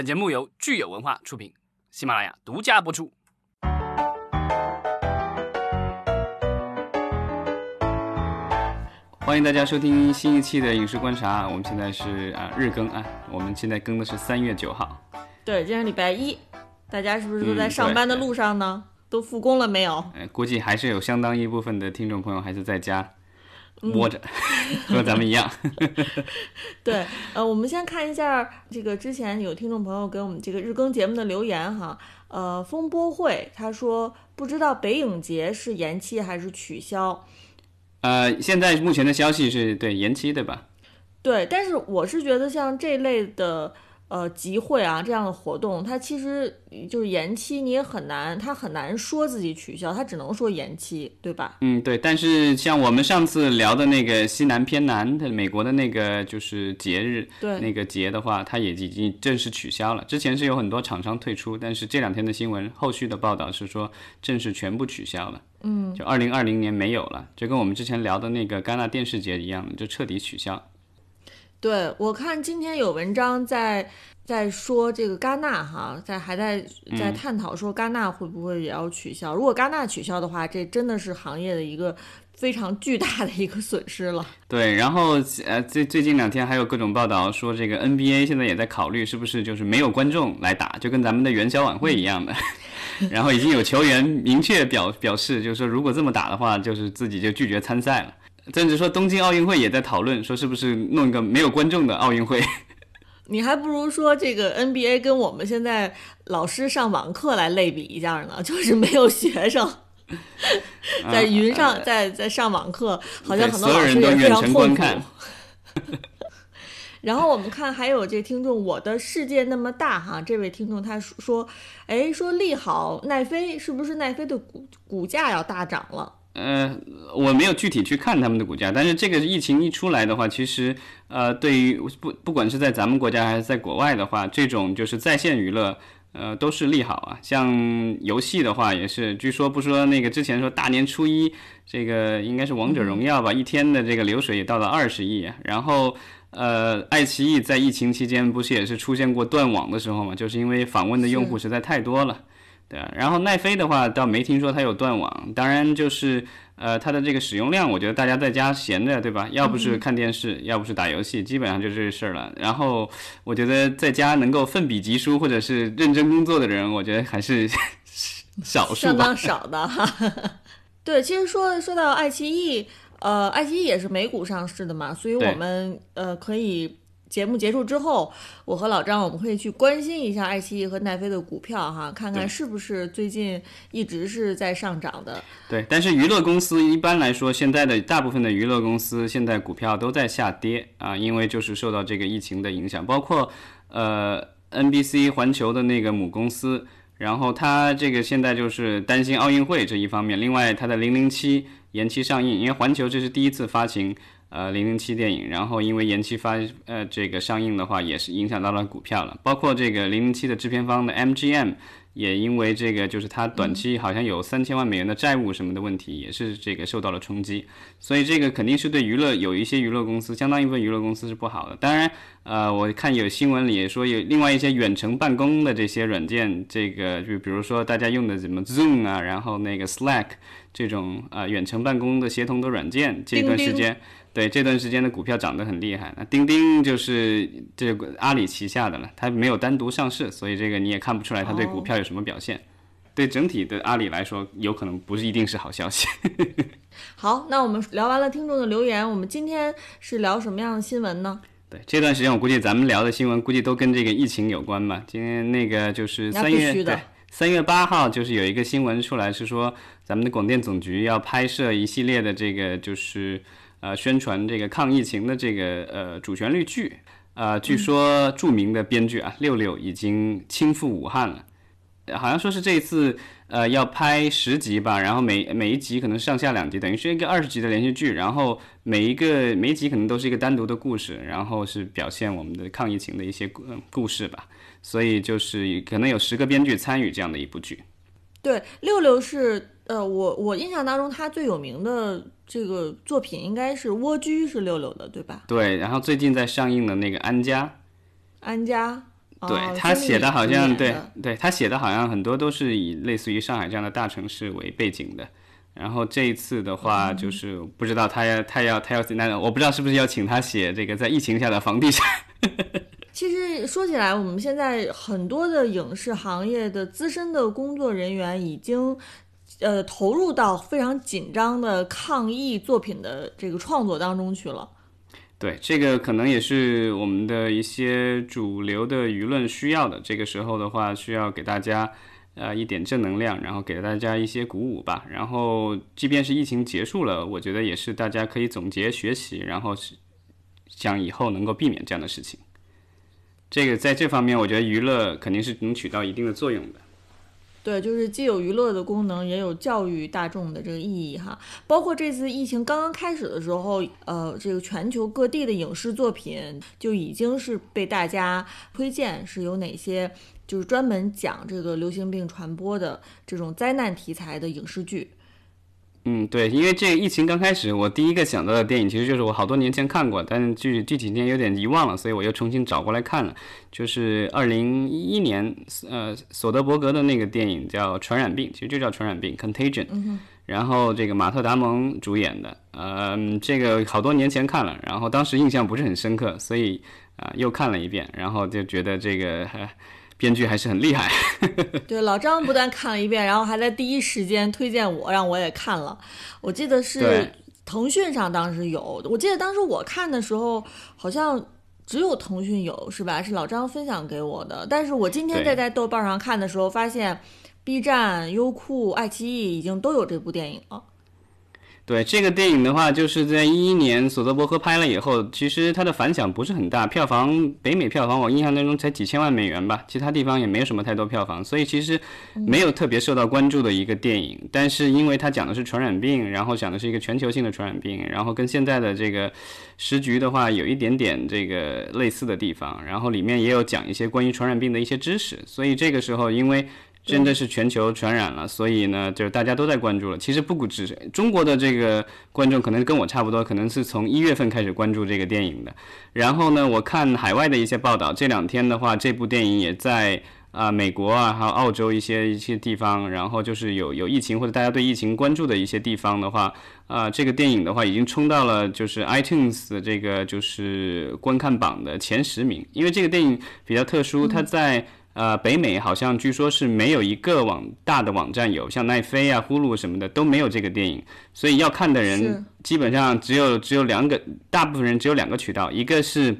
本节目由聚友文化出品，喜马拉雅独家播出。欢迎大家收听新一期的影视观察，我们现在是啊日更啊，我们现在更的是三月九号。对，今天礼拜一，大家是不是都在嗯上班的路上呢？都复工了没有？呃，估计还是有相当一部分的听众朋友还是在家窝着，和咱们一样。对，呃，我们先看一下这个之前有听众朋友给我们这个日更节目的留言哈。呃，风波会他说不知道北影节是延期还是取消。呃，现在目前的消息是对延期，对吧？对，但是我是觉得像这类的呃集会啊这样的活动，它其实就是延期，你也很难，他很难说自己取消，他只能说延期，对吧？嗯，对。但是像我们上次聊的那个西南偏南的美国的那个就是节日，对，那个节的话，它也已经正式取消了。之前是有很多厂商退出，但是这两天的新闻后续的报道是说正式全部取消了。嗯，就二零二零年没有了，就跟我们之前聊的那个戛纳电视节一样，就彻底取消。对，我看今天有文章在在说这个戛纳哈，在还在在探讨说戛纳会不会也要取消。如果戛纳取消的话，这真的是行业的一个非常巨大的一个损失了。对，然后呃，最最近两天还有各种报道说，这个 NBA 现在也在考虑是不是就是没有观众来打，就跟咱们的元宵晚会一样的。然后已经有球员明确表表示，就是说如果这么打的话，就是自己就拒绝参赛了。甚至说东京奥运会也在讨论，说是不是弄一个没有观众的奥运会。你还不如说这个 NBA 跟我们现在老师上网课来类比一下呢，就是没有学生 在云上在在上网课，好像很多老师也非常痛苦。然后我们看还有这听众，我的世界那么大哈，这位听众他说，哎，说利好奈飞，是不是奈飞的股股价要大涨了？呃，我没有具体去看他们的股价，但是这个疫情一出来的话，其实呃，对于不不管是在咱们国家还是在国外的话，这种就是在线娱乐。呃，都是利好啊。像游戏的话，也是，据说不说那个之前说大年初一，这个应该是王者荣耀吧，一天的这个流水也到了二十亿。然后，呃，爱奇艺在疫情期间不是也是出现过断网的时候嘛，就是因为访问的用户实在太多了。对啊，然后奈飞的话倒没听说它有断网，当然就是呃它的这个使用量，我觉得大家在家闲着，对吧？要不是看电视，要不是打游戏，基本上就这事儿了。然后我觉得在家能够奋笔疾书或者是认真工作的人，我觉得还是 少数。相当少的哈。对，其实说说到爱奇艺，呃，爱奇艺也是美股上市的嘛，所以我们呃可以节目结束之后，我和老张我们会去关心一下爱奇艺和奈飞的股票哈，看看是不是最近一直是在上涨的。对，但是娱乐公司一般来说，现在的大部分的娱乐公司现在股票都在下跌啊，因为就是受到这个疫情的影响，包括呃 NBC 环球的那个母公司，然后它这个现在就是担心奥运会这一方面，另外它的零零七延期上映，因为环球这是第一次发行。呃，零零七电影，然后因为延期发呃这个上映的话，也是影响到了股票了。包括这个零零七的制片方的 MGM 也因为这个就是它短期好像有三千万美元的债务什么的问题，也是这个受到了冲击。所以这个肯定是对娱乐有一些娱乐公司，相当一部分娱乐公司是不好的。当然，呃，我看有新闻里也说有另外一些远程办公的这些软件，这个就比如说大家用的什么 Zoom 啊，然后那个 Slack 这种呃远程办公的协同的软件，这段时间。对这段时间的股票涨得很厉害，那钉钉就是这个阿里旗下的了，它没有单独上市，所以这个你也看不出来它对股票有什么表现。对整体的阿里来说，有可能不是一定是好消息。好，那我们聊完了听众的留言，我们今天是聊什么样的新闻呢？对这段时间，我估计咱们聊的新闻估计都跟这个疫情有关吧。今天那个就是三月对三月八号，就是有一个新闻出来，是说咱们的广电总局要拍摄一系列的这个就是呃宣传这个抗疫情的这个呃主旋律剧。呃，据说著名的编剧啊六六已经亲赴武汉了。好像说是这一次呃要拍十集吧，然后每每一集可能上下两集，等于是一个二十集的连续剧，然后每一个每一集可能都是一个单独的故事，然后是表现我们的抗疫情的一些故、故事吧，所以就是可能有十个编剧参与这样的一部剧。对，六六是呃，我我印象当中他最有名的这个作品应该是《蜗居》，是六六的，对吧？对，然后最近在上映的那个《安家》，安家，对哦他写的好像对对他写的好像很多都是以类似于上海这样的大城市为背景的。然后这一次的话，就是不知道他要他要他要那我不知道是不是要请他写这个在疫情下的房地产。其实说起来，我们现在很多的影视行业的资深的工作人员已经，呃，投入到非常紧张的抗疫作品的这个创作当中去了。对，这个可能也是我们的一些主流的舆论需要的。这个时候的话，需要给大家呃一点正能量，然后给大家一些鼓舞吧。然后，即便是疫情结束了，我觉得也是大家可以总结学习，然后是想以后能够避免这样的事情。这个在这方面，我觉得娱乐肯定是能起到一定的作用的。对，就是既有娱乐的功能，也有教育大众的这个意义哈。包括这次疫情刚刚开始的时候，呃，这个全球各地的影视作品就已经是被大家推荐，是有哪些就是专门讲这个流行病传播的这种灾难题材的影视剧。嗯，对，因为这个疫情刚开始，我第一个想到的电影其实就是我好多年前看过，但是具具体年有点遗忘了，所以我又重新找过来看了，就是二零一一年，呃，索德伯格的那个电影叫《传染病》，其实就叫《传染病》（Contagion），然后这个马特·达蒙主演的，呃，这个好多年前看了，然后当时印象不是很深刻，所以啊、又看了一遍，然后就觉得这个、呃编剧还是很厉害。对，老张不但看了一遍，然后还在第一时间推荐我，让我也看了。我记得是腾讯上当时有，我记得当时我看的时候好像只有腾讯有，是吧？是老张分享给我的。但是我今天对再在豆瓣上看的时候，发现 B 站、优酷、爱奇艺已经都有这部电影了。对这个电影的话，就是在一一年索德伯格拍了以后，其实它的反响不是很大，票房北美票房我印象当中才几千万美元吧，其他地方也没有什么太多票房，所以其实没有特别受到关注的一个电影。但是因为它讲的是传染病，然后讲的是一个全球性的传染病，然后跟现在的这个时局的话有一点点这个类似的地方，然后里面也有讲一些关于传染病的一些知识，所以这个时候因为。真的是全球传染了，所以呢，就是大家都在关注了。其实不只是中国的这个观众，可能跟我差不多，可能是从一月份开始关注这个电影的。然后呢，我看海外的一些报道，这两天的话，这部电影也在啊、美国啊，还有澳洲一些一些地方，然后就是有有疫情或者大家对疫情关注的一些地方的话，啊、这个电影的话已经冲到了就是 iTunes 的这个就是观看榜的前十名。因为这个电影比较特殊，它在呃，北美好像据说是没有一个网大的网站有，像奈飞啊、呼噜什么的都没有这个电影，所以要看的人基本上只有只有两个，大部分人只有两个渠道，一个是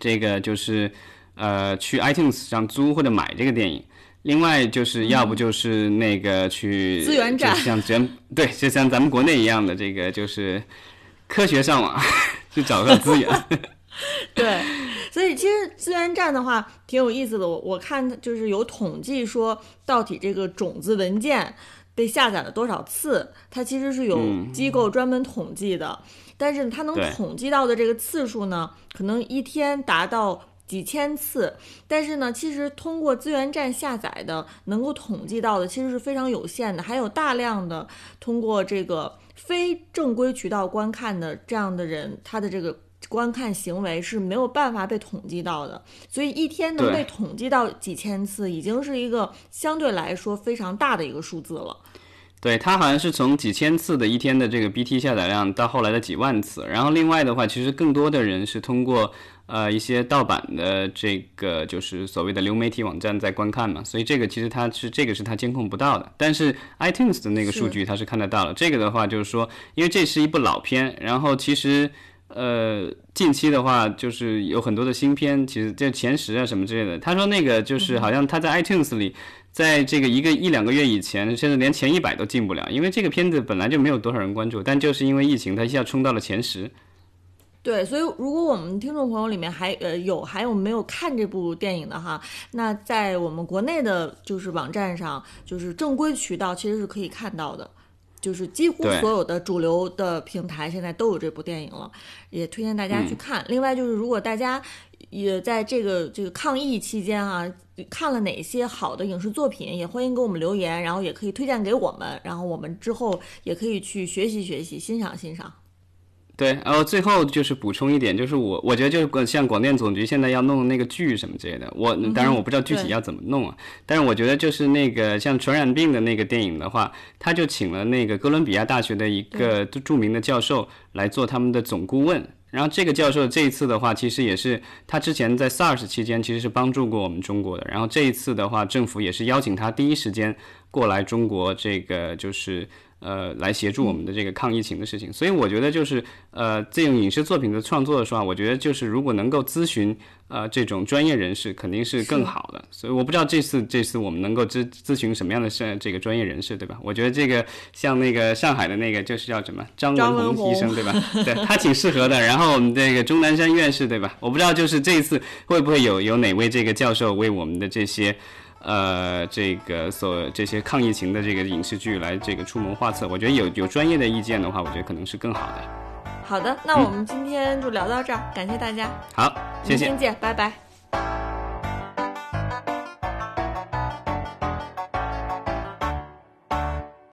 这个就是呃去 iTunes 上租或者买这个电影。另外就是要不就是那个去资源站就像咱对，就像咱们国内一样的这个就是科学上网 去找个资源。对，所以其实资源站的话挺有意思的。我我看就是有统计说，到底这个种子文件被下载了多少次，它其实是有机构专门统计的。但是它能统计到的这个次数呢，可能一天达到。几千次，但是呢，其实通过资源站下载的，能够统计到的其实是非常有限的，还有大量的通过这个非正规渠道观看的这样的人，他的这个观看行为是没有办法被统计到的，所以一天能被统计到几千次，已经是一个相对来说非常大的一个数字了。对，它好像是从几千次的一天的这个 BT 下载量到后来的几万次，然后另外的话，其实更多的人是通过呃一些盗版的这个就是所谓的流媒体网站在观看嘛，所以这个其实它是这个是它监控不到的，但是 iTunes 的那个数据它是看得到了。这个的话就是说，因为这是一部老片，然后其实。呃，近期的话，就是有很多的新片，其实就前十啊什么之类的。他说那个就是好像他在 iTunes 里，在这个一个一两个月以前，甚至连前一百都进不了，因为这个片子本来就没有多少人关注，但就是因为疫情，它一下冲到了前十。对，所以如果我们听众朋友里面还呃有还有没有看这部电影的哈，那在我们国内的就是网站上，就是正规渠道其实是可以看到的。就是几乎所有的主流的平台现在都有这部电影了，也推荐大家去看。另外就是，如果大家也在这个这个抗疫期间啊，看了哪些好的影视作品，也欢迎给我们留言，然后也可以推荐给我们，然后我们之后也可以去学习学习、欣赏欣赏。对，然后最后就是补充一点，就是我我觉得就是像广电总局现在要弄的那个剧什么之类的，我当然我不知道具体要怎么弄啊，但是我觉得就是那个像传染病的那个电影的话，他就请了那个哥伦比亚大学的一个著名的教授来做他们的总顾问。然后这个教授这一次的话，其实也是他之前在 SARS 期间其实是帮助过我们中国的。然后这一次的话，政府也是邀请他第一时间过来中国，这个就是呃来协助我们的这个抗疫情的事情。所以我觉得就是呃这种影视作品的创作的时候，我觉得就是如果能够咨询。呃，这种专业人士肯定是更好的，所以我不知道这次这次我们能够咨咨询什么样的是这个专业人士，对吧？我觉得这个像那个上海的那个就是叫什么张文宏医生，对吧？对他挺适合的。然后我们这个钟南山院士，对吧？我不知道就是这一次会不会有有哪位这个教授为我们的这些呃这个所这些抗疫情的这个影视剧来这个出谋划策。我觉得有有专业的意见的话，我觉得可能是更好的。好的，那我们今天就聊到这儿，感谢大家。好，谢谢，明天见，拜拜。